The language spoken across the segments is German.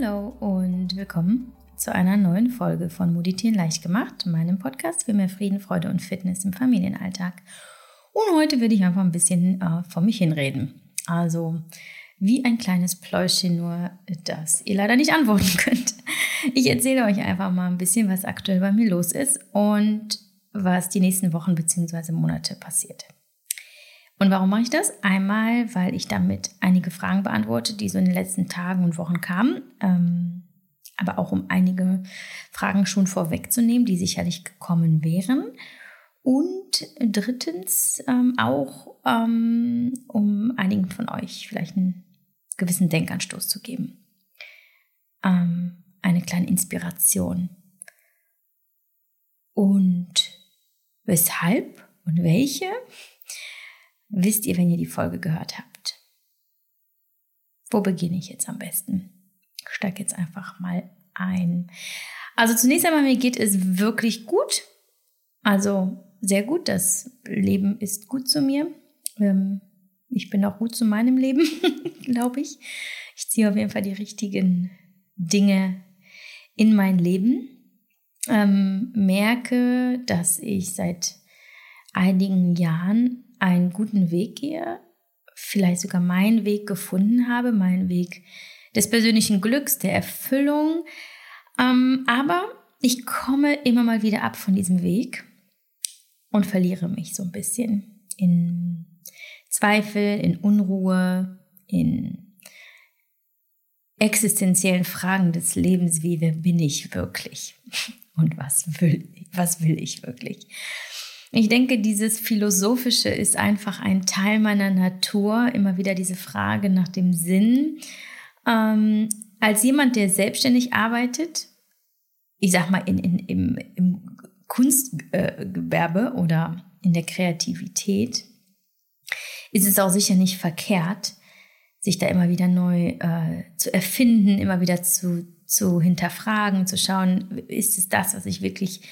Hallo und willkommen zu einer neuen Folge von Meditieren leicht gemacht, meinem Podcast für mehr Frieden, Freude und Fitness im Familienalltag. Und heute würde ich einfach ein bisschen äh, vor mich hinreden. Also wie ein kleines Pläuschen, nur dass ihr leider nicht antworten könnt. Ich erzähle euch einfach mal ein bisschen, was aktuell bei mir los ist und was die nächsten Wochen bzw. Monate passiert. Und warum mache ich das? Einmal, weil ich damit einige Fragen beantworte, die so in den letzten Tagen und Wochen kamen. Ähm, aber auch um einige Fragen schon vorwegzunehmen, die sicherlich gekommen wären. Und drittens ähm, auch, ähm, um einigen von euch vielleicht einen gewissen Denkanstoß zu geben. Ähm, eine kleine Inspiration. Und weshalb und welche? Wisst ihr, wenn ihr die Folge gehört habt. Wo beginne ich jetzt am besten? Ich steige jetzt einfach mal ein. Also zunächst einmal, mir geht es wirklich gut. Also sehr gut. Das Leben ist gut zu mir. Ähm, ich bin auch gut zu meinem Leben, glaube ich. Ich ziehe auf jeden Fall die richtigen Dinge in mein Leben. Ähm, merke, dass ich seit einigen Jahren einen guten Weg gehe, vielleicht sogar meinen Weg gefunden habe, meinen Weg des persönlichen Glücks, der Erfüllung. Ähm, aber ich komme immer mal wieder ab von diesem Weg und verliere mich so ein bisschen in Zweifel, in Unruhe, in existenziellen Fragen des Lebens, wie wer bin ich wirklich und was will, was will ich wirklich. Ich denke, dieses Philosophische ist einfach ein Teil meiner Natur, immer wieder diese Frage nach dem Sinn. Ähm, als jemand, der selbstständig arbeitet, ich sag mal in, in, im, im Kunstgewerbe äh, oder in der Kreativität, ist es auch sicher nicht verkehrt, sich da immer wieder neu äh, zu erfinden, immer wieder zu, zu hinterfragen, zu schauen, ist es das, was ich wirklich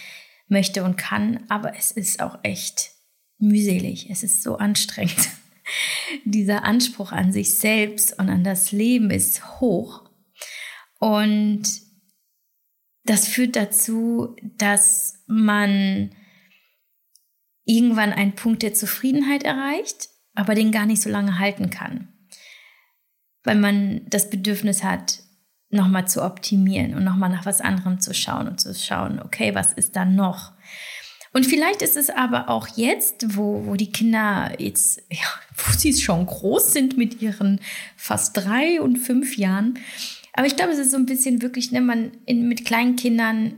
möchte und kann, aber es ist auch echt mühselig. Es ist so anstrengend. Dieser Anspruch an sich selbst und an das Leben ist hoch. Und das führt dazu, dass man irgendwann einen Punkt der Zufriedenheit erreicht, aber den gar nicht so lange halten kann. Weil man das Bedürfnis hat, nochmal zu optimieren und nochmal nach was anderem zu schauen und zu schauen, okay, was ist da noch? Und vielleicht ist es aber auch jetzt, wo, wo die Kinder jetzt, ja, wo sie schon groß sind mit ihren fast drei und fünf Jahren. Aber ich glaube, es ist so ein bisschen wirklich, ne, man in, mit kleinen Kindern,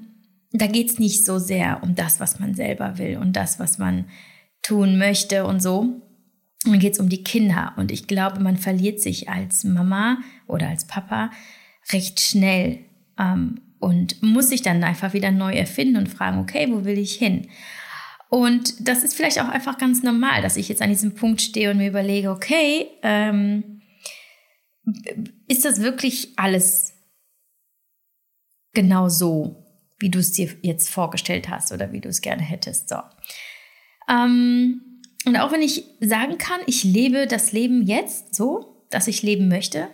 da geht es nicht so sehr um das, was man selber will und das, was man tun möchte und so. Dann geht es um die Kinder. Und ich glaube, man verliert sich als Mama oder als Papa recht schnell ähm, und muss sich dann einfach wieder neu erfinden und fragen, okay, wo will ich hin? Und das ist vielleicht auch einfach ganz normal, dass ich jetzt an diesem Punkt stehe und mir überlege, okay, ähm, ist das wirklich alles genau so, wie du es dir jetzt vorgestellt hast oder wie du es gerne hättest? So. Ähm, und auch wenn ich sagen kann, ich lebe das Leben jetzt so, dass ich leben möchte,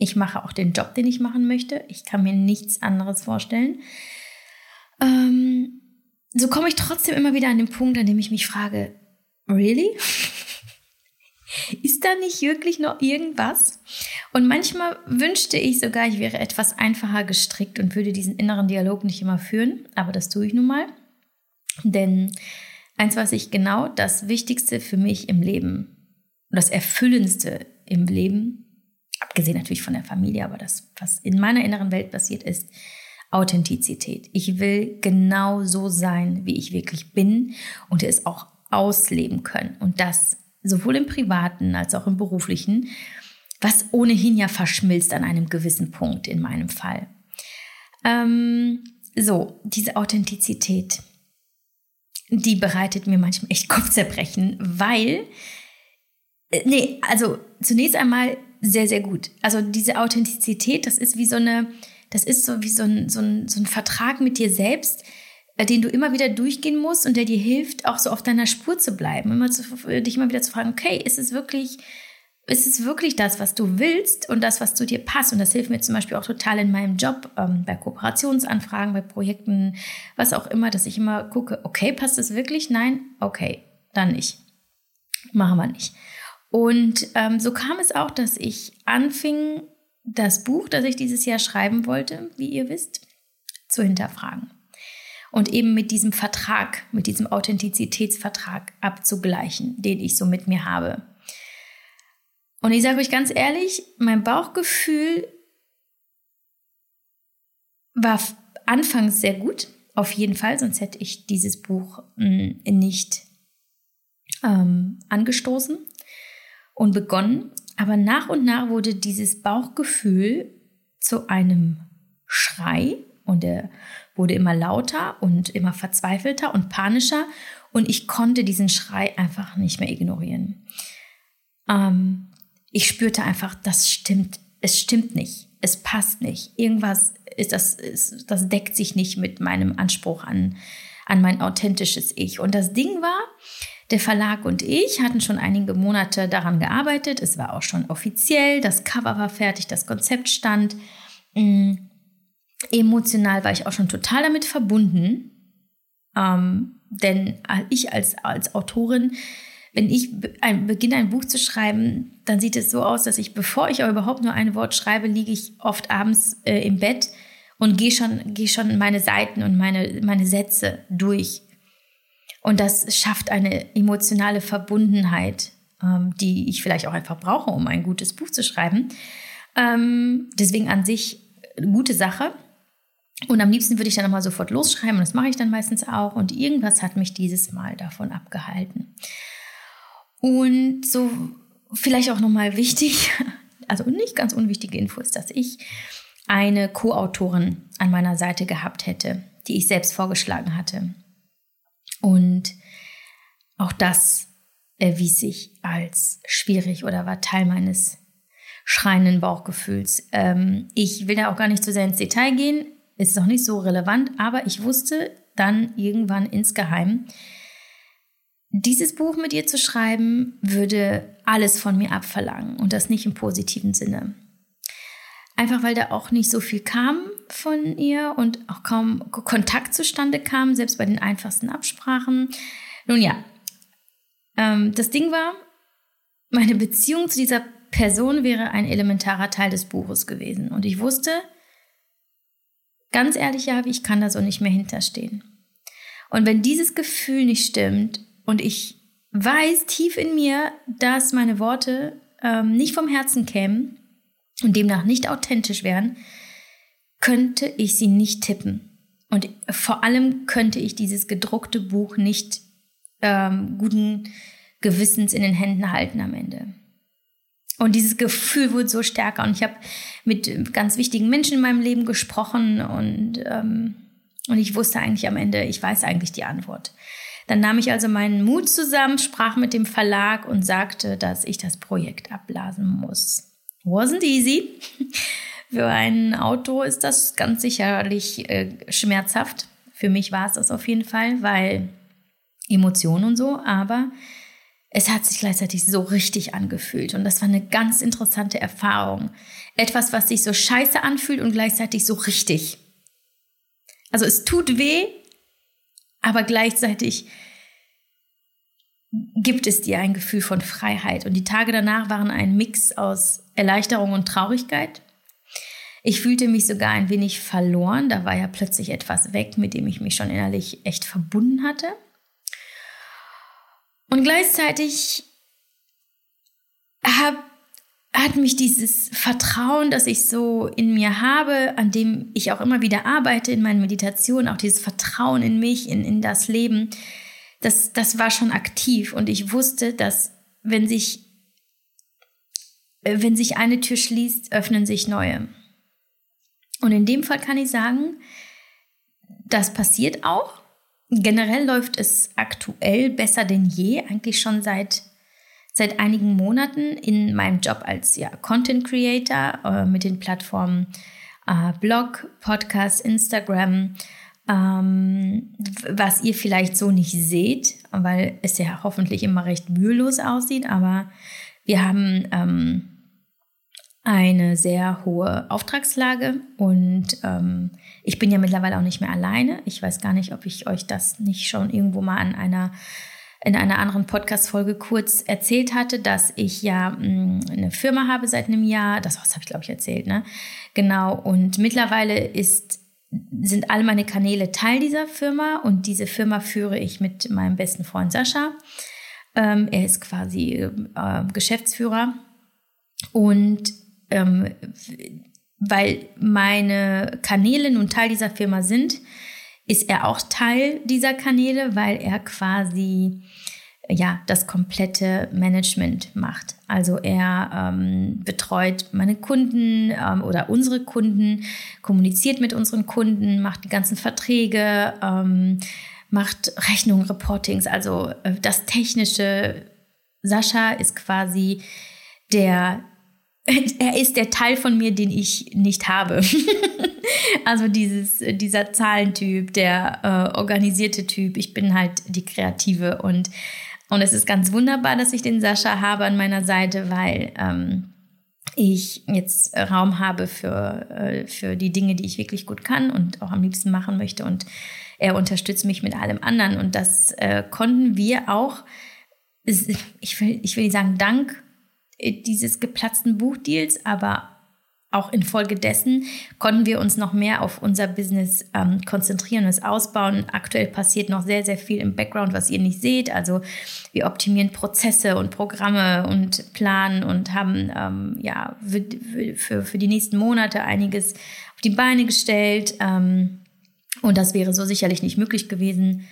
ich mache auch den Job, den ich machen möchte. Ich kann mir nichts anderes vorstellen. Ähm, so komme ich trotzdem immer wieder an den Punkt, an dem ich mich frage, really? Ist da nicht wirklich noch irgendwas? Und manchmal wünschte ich sogar, ich wäre etwas einfacher gestrickt und würde diesen inneren Dialog nicht immer führen, aber das tue ich nun mal. Denn eins weiß ich genau, das Wichtigste für mich im Leben, das Erfüllendste im Leben abgesehen natürlich von der Familie, aber das, was in meiner inneren Welt passiert ist, Authentizität. Ich will genau so sein, wie ich wirklich bin und es auch ausleben können. Und das sowohl im privaten als auch im beruflichen, was ohnehin ja verschmilzt an einem gewissen Punkt in meinem Fall. Ähm, so, diese Authentizität, die bereitet mir manchmal echt Kopfzerbrechen, weil, äh, nee, also zunächst einmal sehr, sehr gut. Also diese Authentizität, das ist wie so eine, das ist so wie so ein, so ein, so ein Vertrag mit dir selbst, äh, den du immer wieder durchgehen musst und der dir hilft, auch so auf deiner Spur zu bleiben. Immer zu, dich immer wieder zu fragen, okay, ist es wirklich ist es wirklich das, was du willst und das, was zu dir passt? Und das hilft mir zum Beispiel auch total in meinem Job, ähm, bei Kooperationsanfragen, bei Projekten, was auch immer, dass ich immer gucke, okay, passt es wirklich? Nein? Okay, dann nicht. Machen wir nicht. Und ähm, so kam es auch, dass ich anfing, das Buch, das ich dieses Jahr schreiben wollte, wie ihr wisst, zu hinterfragen. Und eben mit diesem Vertrag, mit diesem Authentizitätsvertrag abzugleichen, den ich so mit mir habe. Und ich sage euch ganz ehrlich, mein Bauchgefühl war anfangs sehr gut, auf jeden Fall, sonst hätte ich dieses Buch mh, mm, nicht ähm, angestoßen und begonnen. Aber nach und nach wurde dieses Bauchgefühl zu einem Schrei und er wurde immer lauter und immer verzweifelter und panischer und ich konnte diesen Schrei einfach nicht mehr ignorieren. Ähm, ich spürte einfach, das stimmt, es stimmt nicht, es passt nicht. Irgendwas ist das, ist, das deckt sich nicht mit meinem Anspruch an, an mein authentisches Ich. Und das Ding war, der Verlag und ich hatten schon einige Monate daran gearbeitet. Es war auch schon offiziell, das Cover war fertig, das Konzept stand. Ähm, emotional war ich auch schon total damit verbunden. Ähm, denn ich als, als Autorin wenn ich ein, beginne, ein Buch zu schreiben, dann sieht es so aus, dass ich, bevor ich aber überhaupt nur ein Wort schreibe, liege ich oft abends äh, im Bett und gehe schon, geh schon meine Seiten und meine, meine Sätze durch. Und das schafft eine emotionale Verbundenheit, ähm, die ich vielleicht auch einfach brauche, um ein gutes Buch zu schreiben. Ähm, deswegen an sich eine gute Sache. Und am liebsten würde ich dann nochmal sofort losschreiben und das mache ich dann meistens auch. Und irgendwas hat mich dieses Mal davon abgehalten. Und so vielleicht auch nochmal wichtig, also nicht ganz unwichtige Info ist, dass ich eine Co-Autorin an meiner Seite gehabt hätte, die ich selbst vorgeschlagen hatte. Und auch das erwies sich als schwierig oder war Teil meines schreienden Bauchgefühls. Ähm, ich will da auch gar nicht zu sehr ins Detail gehen, ist auch nicht so relevant, aber ich wusste dann irgendwann insgeheim, dieses Buch mit ihr zu schreiben, würde alles von mir abverlangen und das nicht im positiven Sinne. Einfach weil da auch nicht so viel kam von ihr und auch kaum Kontakt zustande kam, selbst bei den einfachsten Absprachen. Nun ja, ähm, das Ding war, meine Beziehung zu dieser Person wäre ein elementarer Teil des Buches gewesen. Und ich wusste, ganz ehrlich, ja, ich kann da so nicht mehr hinterstehen. Und wenn dieses Gefühl nicht stimmt, und ich weiß tief in mir, dass meine Worte ähm, nicht vom Herzen kämen und demnach nicht authentisch wären, könnte ich sie nicht tippen. Und vor allem könnte ich dieses gedruckte Buch nicht ähm, guten Gewissens in den Händen halten am Ende. Und dieses Gefühl wurde so stärker. Und ich habe mit ganz wichtigen Menschen in meinem Leben gesprochen und, ähm, und ich wusste eigentlich am Ende, ich weiß eigentlich die Antwort. Dann nahm ich also meinen Mut zusammen, sprach mit dem Verlag und sagte, dass ich das Projekt abblasen muss. Wasn't easy. Für ein Auto ist das ganz sicherlich äh, schmerzhaft. Für mich war es das auf jeden Fall, weil Emotionen und so, aber es hat sich gleichzeitig so richtig angefühlt und das war eine ganz interessante Erfahrung. Etwas, was sich so scheiße anfühlt und gleichzeitig so richtig. Also es tut weh, aber gleichzeitig gibt es dir ein Gefühl von Freiheit. Und die Tage danach waren ein Mix aus Erleichterung und Traurigkeit. Ich fühlte mich sogar ein wenig verloren. Da war ja plötzlich etwas weg, mit dem ich mich schon innerlich echt verbunden hatte. Und gleichzeitig hab, hat mich dieses Vertrauen, das ich so in mir habe, an dem ich auch immer wieder arbeite in meinen Meditationen, auch dieses Vertrauen in mich, in, in das Leben, das, das war schon aktiv und ich wusste, dass wenn sich, wenn sich eine Tür schließt, öffnen sich neue. Und in dem Fall kann ich sagen, das passiert auch. Generell läuft es aktuell besser denn je, eigentlich schon seit seit einigen Monaten in meinem Job als ja, Content Creator äh, mit den Plattformen äh, Blog, Podcast, Instagram, ähm, was ihr vielleicht so nicht seht, weil es ja hoffentlich immer recht mühelos aussieht, aber Wir haben ähm, eine sehr hohe Auftragslage und ähm, ich bin ja mittlerweile auch nicht mehr alleine. Ich weiß gar nicht, ob ich euch das nicht schon irgendwo mal an einer in einer anderen Podcast-Folge kurz erzählt hatte, dass ich ja mh, mm, eine Firma habe seit einem Jahr. Das, das habe ich, glaube ich, erzählt, ne? Genau. Und mittlerweile ist, sind all meine Kanäle Teil dieser Firma und diese Firma führe ich mit meinem besten Freund Sascha. Ähm, er ist quasi äh, Geschäftsführer. Und ähm, weil meine Kanäle nun Teil dieser Firma sind, ist er auch Teil dieser Kanäle, weil er quasi ja das komplette Management macht. Also er ähm, betreut meine Kunden ähm, oder unsere Kunden, kommuniziert mit unseren Kunden, macht die ganzen Verträge, ähm, macht Rechnungen, Reportings, also äh, das Technische. Sascha ist quasi der er ist der Teil von mir, den ich nicht habe. also dieses, dieser Zahlentyp, der äh, organisierte Typ. Ich bin halt die Kreative und, und es ist ganz wunderbar, dass ich den Sascha habe an meiner Seite, weil ähm, ich jetzt Raum habe für, äh, für die Dinge, die ich wirklich gut kann und auch am liebsten machen möchte. Und er unterstützt mich mit allem anderen. Und das äh, konnten wir auch, ich will, ich will nicht sagen, dank dieses geplatzten Buchdeals, aber auch infolgedessen konnten wir uns noch mehr auf unser Business ähm, konzentrieren und es ausbauen. Aktuell passiert noch sehr, sehr viel im Background, was ihr nicht seht. Also wir optimieren Prozesse und Programme und planen und haben ähm, ja für, für, für, die nächsten Monate einiges auf die Beine gestellt. Ähm, und das wäre so sicherlich nicht möglich gewesen.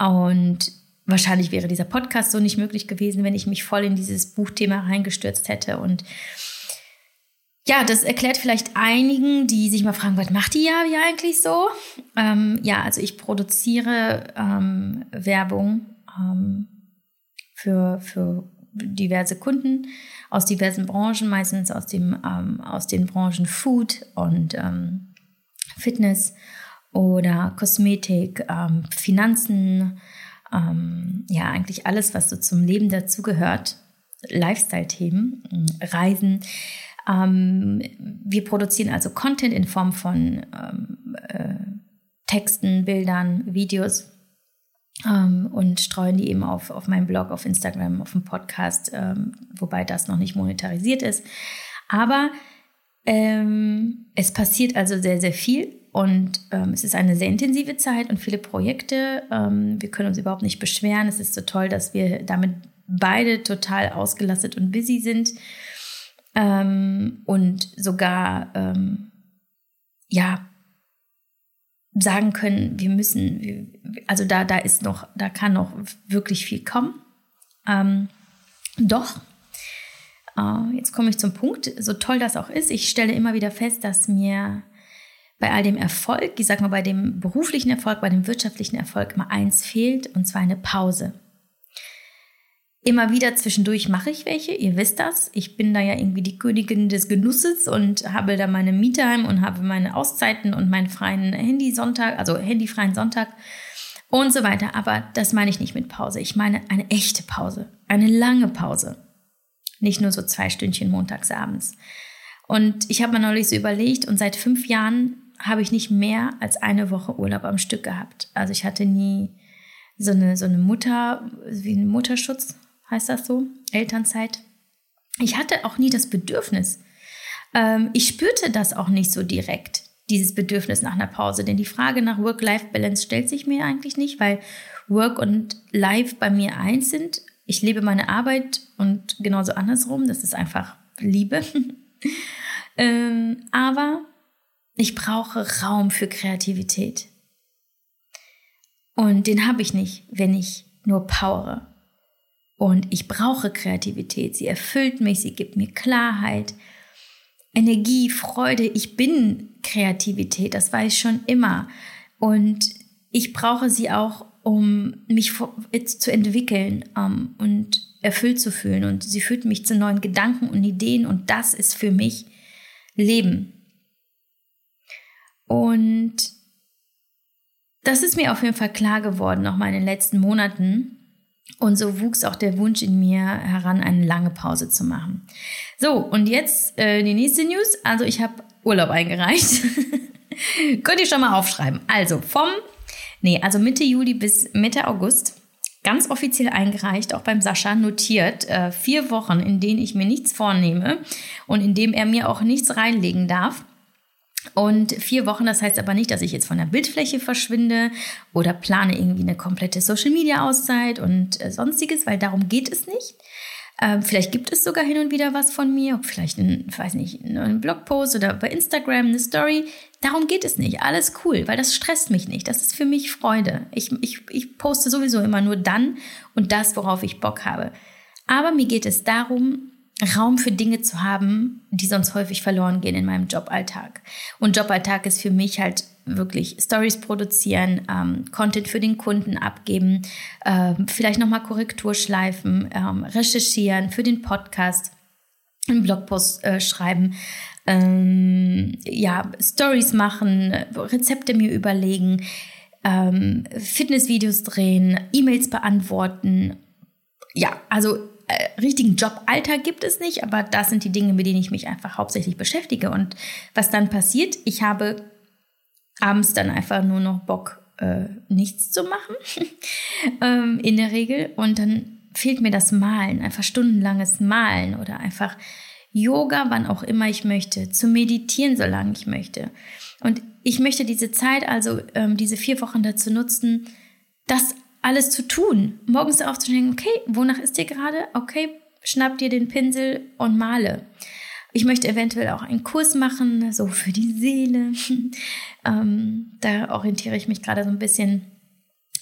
Und wahrscheinlich wäre dieser Podcast so nicht möglich gewesen, wenn ich mich voll in dieses Buchthema reingestürzt hätte. Und ja, das erklärt vielleicht einigen, die sich mal fragen, was macht die Javi eigentlich so? Ähm, ja, also ich produziere ähm, Werbung ähm, für, für diverse Kunden aus diversen Branchen, meistens aus, dem, ähm, aus den Branchen Food und ähm, Fitness oder Kosmetik, ähm, Finanzen, ähm, ja, eigentlich alles, was so zum Leben dazugehört. Lifestyle-Themen, Reisen. Ähm, wir produzieren also Content in Form von ähm, äh, Texten, Bildern, Videos ähm, und streuen die eben auf, auf meinem Blog, auf Instagram, auf dem Podcast, ähm, wobei das noch nicht monetarisiert ist. Aber ähm, es passiert also sehr, sehr viel und ähm, es ist eine sehr intensive Zeit und viele Projekte. Ähm, wir können uns überhaupt nicht beschweren. Es ist so toll, dass wir damit beide total ausgelastet und busy sind. Ähm, und sogar, ähm, ja, sagen können, wir müssen, also da, da ist noch, da kann noch wirklich viel kommen. Ähm, doch, jetzt komme ich zum Punkt, so toll das auch ist, ich stelle immer wieder fest, dass mir bei all dem Erfolg, ich sag mal bei dem beruflichen Erfolg, bei dem wirtschaftlichen Erfolg mal eins fehlt, und zwar eine Pause. Immer wieder zwischendurch mache ich welche, ihr wisst das. Ich bin da ja irgendwie die Königin des Genusses und habe da meine Me-Time und habe meine Auszeiten und meinen freien Handy-Sonntag, also handyfreien Sonntag und so weiter. Aber das meine ich nicht mit Pause. Ich meine eine echte Pause, eine lange Pause. Nicht nur so zwei Stündchen montags abends. Und ich habe mir neulich so überlegt und seit fünf Jahren habe ich nicht mehr als eine Woche Urlaub am Stück gehabt. Also ich hatte nie so eine, so eine Mutter, wie ein Mutterschutz, heißt das so, Elternzeit. Ich hatte auch nie das Bedürfnis. Ähm, ich spürte das auch nicht so direkt, dieses Bedürfnis nach einer Pause. Denn die Frage nach Work-Life-Balance stellt sich mir eigentlich nicht, weil Work und Life bei mir eins sind. Ich lebe meine Arbeit und genauso andersrum. Das ist einfach Liebe. ähm, aber ich brauche Raum für Kreativität. Und den habe ich nicht, wenn ich nur powere. Und ich brauche Kreativität. Sie erfüllt mich, sie gibt mir Klarheit, Energie, Freude. Ich bin Kreativität, das weiß ich schon immer. Und ich brauche sie auch, um mich zu entwickeln um, und erfüllt zu fühlen. Und sie führt mich zu neuen Gedanken und Ideen. Und das ist für mich Leben. Und das ist mir auf jeden Fall klar geworden, nochmal in den letzten Monaten, Und so wuchs auch der Wunsch in mir heran, eine lange Pause zu machen. So, und jetzt äh, die nächste News. Also ich habe Urlaub eingereicht. Könnt ihr schon mal aufschreiben. Also vom, nee, also Mitte Juli bis Mitte August ganz offiziell eingereicht, auch beim Sascha notiert. Äh, vier Wochen, in denen ich mir nichts vornehme und in dem er mir auch nichts reinlegen darf. Und vier Wochen, das heißt aber nicht, dass ich jetzt von der Bildfläche verschwinde oder plane irgendwie eine komplette Social-Media-Auszeit und äh, sonstiges, weil darum geht es nicht. Ähm, vielleicht gibt es sogar hin und wieder was von mir, vielleicht ein, weiß nicht, einen Blogpost oder bei Instagram eine Story. Darum geht es nicht. Alles cool, weil das stresst mich nicht. Das ist für mich Freude. Ich, ich, ich poste sowieso immer nur dann und das, worauf ich Bock habe. Aber mir geht es darum, Raum für Dinge zu haben, die sonst häufig verloren gehen in meinem Joballtag. Und Joballtag ist für mich halt wirklich Stories produzieren, ähm, Content für den Kunden abgeben, ähm, vielleicht nochmal Korrektur schleifen, ähm, recherchieren für den Podcast, einen Blogpost äh, schreiben, ähm, ja, Stories machen, Rezepte mir überlegen, ähm, Fitnessvideos drehen, E-Mails beantworten. Ja, also äh, richtigen Joballtag gibt es nicht, aber das sind die Dinge, mit denen ich mich einfach hauptsächlich beschäftige. Und was dann passiert, ich habe abends dann einfach nur noch Bock, äh, nichts zu machen, ähm, in der Regel. Und dann fehlt mir das Malen, einfach stundenlanges Malen oder einfach Yoga, wann auch immer ich möchte, zu meditieren, solange ich möchte. Und ich möchte diese Zeit, also ähm, diese vier Wochen dazu nutzen, das alles zu tun. Morgens aufzustehen, okay, wonach ist dir gerade? Okay, schnapp dir den Pinsel und male. Ich möchte eventuell auch einen Kurs machen, so für die Seele. ähm, da orientiere ich mich gerade so ein bisschen.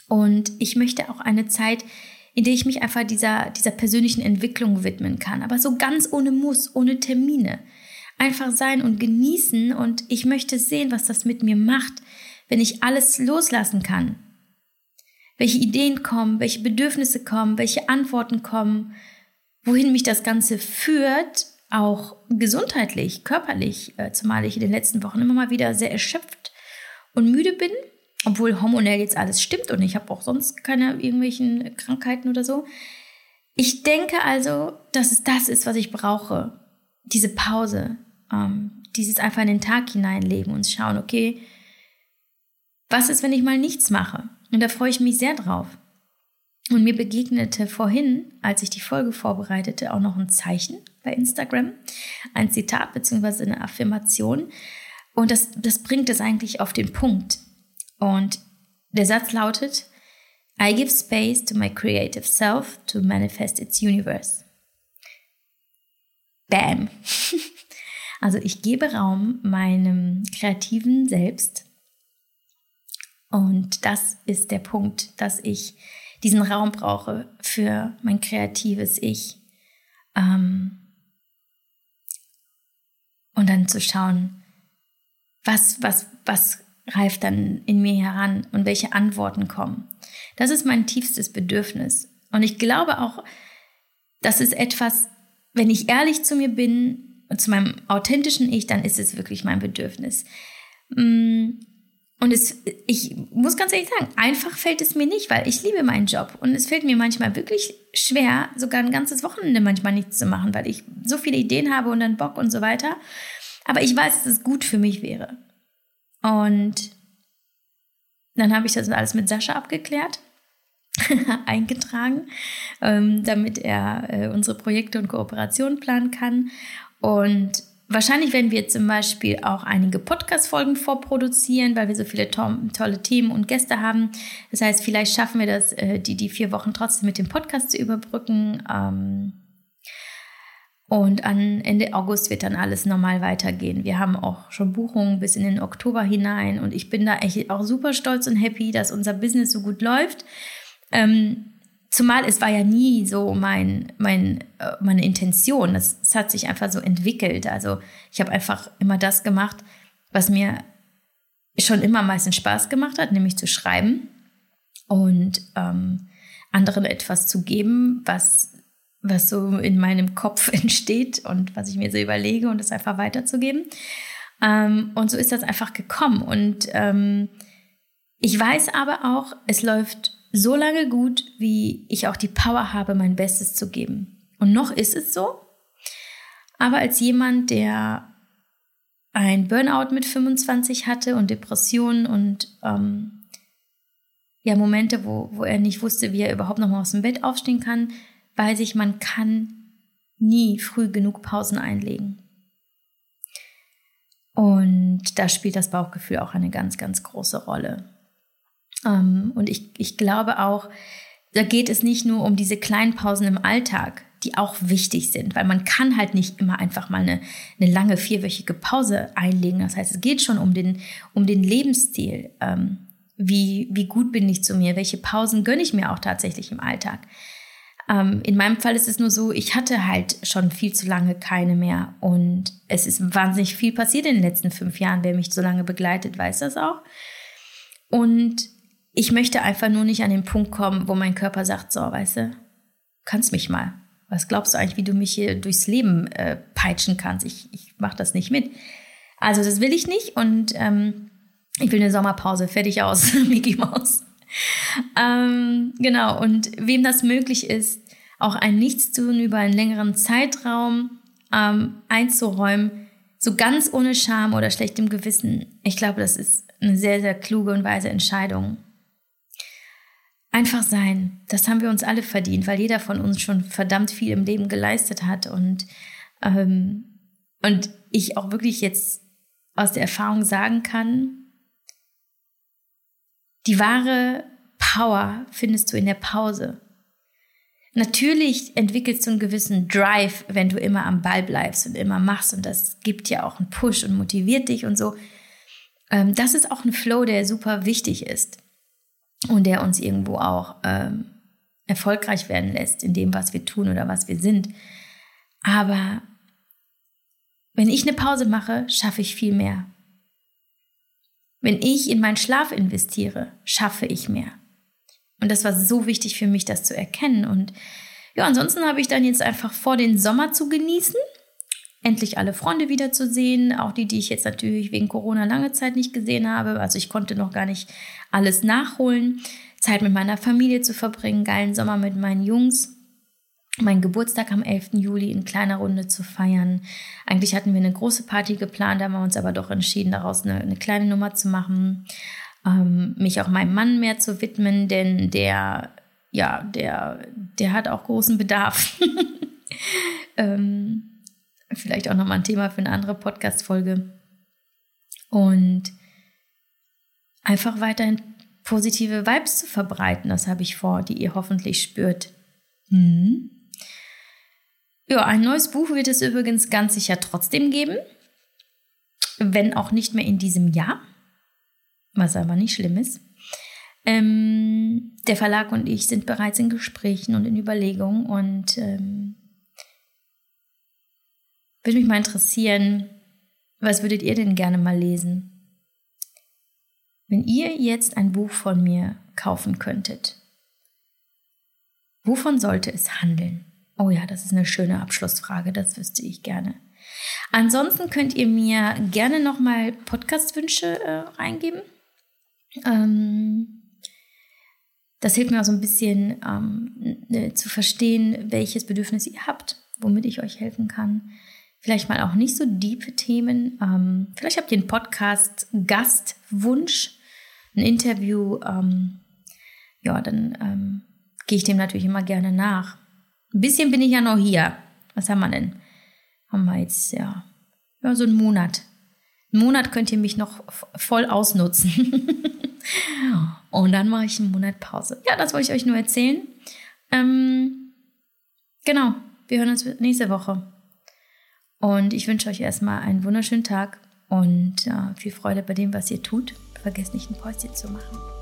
Und ich möchte auch eine Zeit, in der ich mich einfach dieser, dieser persönlichen Entwicklung widmen kann. Aber so ganz ohne Muss, ohne Termine. Einfach sein und genießen. Und ich möchte sehen, was das mit mir macht, wenn ich alles loslassen kann welche Ideen kommen, welche Bedürfnisse kommen, welche Antworten kommen, wohin mich das Ganze führt, auch gesundheitlich, körperlich, äh, zumal ich in den letzten Wochen immer mal wieder sehr erschöpft und müde bin, obwohl hormonell jetzt alles stimmt und ich habe auch sonst keine irgendwelchen Krankheiten oder so. Ich denke also, dass es das ist, was ich brauche. Diese Pause, ähm, dieses einfach in den Tag hineinleben und schauen, okay, was ist, wenn ich mal nichts mache? Und da freue ich mich sehr drauf. Und mir begegnete vorhin, als ich die Folge vorbereitete, auch noch ein Zeichen bei Instagram, ein Zitat bzw. eine Affirmation. Und das, das bringt es eigentlich auf den Punkt. Und der Satz lautet, I give space to my creative self to manifest its universe. Bam. Also ich gebe Raum meinem kreativen Selbst und das ist der Punkt, dass ich diesen Raum brauche für mein kreatives Ich. Ähm und dann zu schauen, was, was, was reift dann in mir heran und welche Antworten kommen. Das ist mein tiefstes Bedürfnis. Und ich glaube auch, das ist etwas, wenn ich ehrlich zu mir bin und zu meinem authentischen Ich, dann ist es wirklich mein Bedürfnis. Und es, ich muss ganz ehrlich sagen, einfach fällt es mir nicht, weil ich liebe meinen Job. Und es fällt mir manchmal wirklich schwer, sogar ein ganzes Wochenende manchmal nichts zu machen, weil ich so viele Ideen habe und dann Bock und so weiter. Aber ich weiß, dass es gut für mich wäre. Und dann habe ich das alles mit Sascha abgeklärt, eingetragen, ähm, damit er äh, unsere Projekte und Kooperationen planen kann. Und Wahrscheinlich werden wir zum Beispiel auch einige Podcast-Folgen vorproduzieren, weil wir so viele to tolle Themen und Gäste haben. Das heißt, vielleicht schaffen wir das, äh, die, die vier Wochen trotzdem mit dem Podcast zu überbrücken. Ähm und an Ende August wird dann alles normal weitergehen. Wir haben auch schon Buchungen bis in den Oktober hinein und ich bin da echt auch super stolz und happy, dass unser Business so gut läuft. Ähm Zumal es war ja nie so mein, mein, äh, meine Intention. Es, es hat sich einfach so entwickelt. Also ich habe einfach immer das gemacht, was mir schon immer meistens Spaß gemacht hat, nämlich zu schreiben und ähm, anderen etwas zu geben, was, was so in meinem Kopf entsteht und was ich mir so überlege und es einfach weiterzugeben. Ähm, und so ist das einfach gekommen. Und ähm, ich weiß aber auch, es läuft so lange gut, wie ich auch die Power habe, mein Bestes zu geben. Und noch ist es so. Aber als jemand, der ein Burnout mit 25 hatte und Depressionen und ähm, ja Momente, wo, wo er nicht wusste, wie er überhaupt noch mal aus dem Bett aufstehen kann, weiß ich, man kann nie früh genug Pausen einlegen. Und da spielt das Bauchgefühl auch eine ganz, ganz große Rolle. Ähm, und ich, ich glaube auch, da geht es nicht nur um diese kleinen Pausen im Alltag, die auch wichtig sind, weil man kann halt nicht immer einfach mal eine, eine lange vierwöchige Pause einlegen. Das heißt, es geht schon um den, um den Lebensstil. Ähm, wie, wie gut bin ich zu mir? Welche Pausen gönne ich mir auch tatsächlich im Alltag? Ähm, in meinem Fall ist es nur so, ich hatte halt schon viel zu lange keine mehr und es ist wahnsinnig viel passiert in den letzten fünf Jahren. Wer mich so lange begleitet, weiß das auch. Und ich möchte einfach nur nicht an den Punkt kommen, wo mein Körper sagt, so, weißt du, kannst mich mal. Was glaubst du eigentlich, wie du mich hier durchs Leben äh, peitschen kannst? Ich, ich mache das nicht mit. Also das will ich nicht und ähm, ich will eine Sommerpause, fertig aus, Mickey Mouse. Ähm, genau, und wem das möglich ist, auch ein Nichtstun über einen längeren Zeitraum ähm, einzuräumen, so ganz ohne Scham oder schlechtem Gewissen, ich glaube, das ist eine sehr, sehr kluge und weise Entscheidung. Einfach sein, das haben wir uns alle verdient, weil jeder von uns schon verdammt viel im Leben geleistet hat und, ähm, und ich auch wirklich jetzt aus der Erfahrung sagen kann, die wahre Power findest du in der Pause. Natürlich entwickelst du einen gewissen Drive, wenn du immer am Ball bleibst und immer machst und das gibt ja auch einen Push und motiviert dich und so. Ähm, das ist auch ein Flow, der super wichtig ist und der uns irgendwo auch ähm, erfolgreich werden lässt in dem, was wir tun oder was wir sind. Aber wenn ich eine Pause mache, schaffe ich viel mehr. Wenn ich in meinen Schlaf investiere, schaffe ich mehr. Und das war so wichtig für mich, das zu erkennen. Und ja, ansonsten habe ich dann jetzt einfach vor, den Sommer zu genießen, endlich alle Freunde wiederzusehen, auch die, die ich jetzt natürlich wegen Corona lange Zeit nicht gesehen habe. Also ich konnte noch gar nicht alles nachholen, Zeit mit meiner Familie zu verbringen, geilen Sommer mit meinen Jungs. Meinen Geburtstag am 11. Juli in kleiner Runde zu feiern. Eigentlich hatten wir eine große Party geplant, haben wir uns aber doch entschieden, daraus eine, eine kleine Nummer zu machen. Ähm, mich auch meinem Mann mehr zu widmen, denn der, ja, der, der hat auch großen Bedarf. ähm, vielleicht auch nochmal ein Thema für eine andere Podcast-Folge. Und einfach weiterhin positive Vibes zu verbreiten. Das habe ich vor, die ihr hoffentlich spürt. Mhm. Ja, ein neues Buch wird es übrigens ganz sicher trotzdem geben, wenn auch nicht mehr in diesem Jahr, was aber nicht schlimm ist. Ähm, der Verlag und ich sind bereits in Gesprächen und in Überlegungen und ähm, würde mich mal interessieren, was würdet ihr denn gerne mal lesen? Wenn ihr jetzt ein Buch von mir kaufen könntet, wovon sollte es handeln? Oh ja, das ist eine schöne Abschlussfrage, das wüsste ich gerne. Ansonsten könnt ihr mir gerne nochmal Podcast-Wünsche äh, reingeben. Ähm, das hilft mir auch so ein bisschen ähm, ne, zu verstehen, welches Bedürfnis ihr habt, womit ich euch helfen kann. Vielleicht mal auch nicht so diepe Themen. Ähm, vielleicht habt ihr einen Podcast-Gastwunsch ein Interview, ähm, ja, dann ähm, gehe ich dem natürlich immer gerne nach. Ein bisschen bin ich ja noch hier. Was haben wir denn? Haben wir jetzt, ja, ja so einen Monat. Einen Monat könnt ihr mich noch voll ausnutzen. Und dann mache ich einen Monat Pause. Ja, das wollte ich euch nur erzählen. Ähm, genau, wir hören uns nächste Woche. Und ich wünsche euch erstmal einen wunderschönen Tag und äh, viel Freude bei dem, was ihr tut vergesst nicht ein Päuschen zu machen.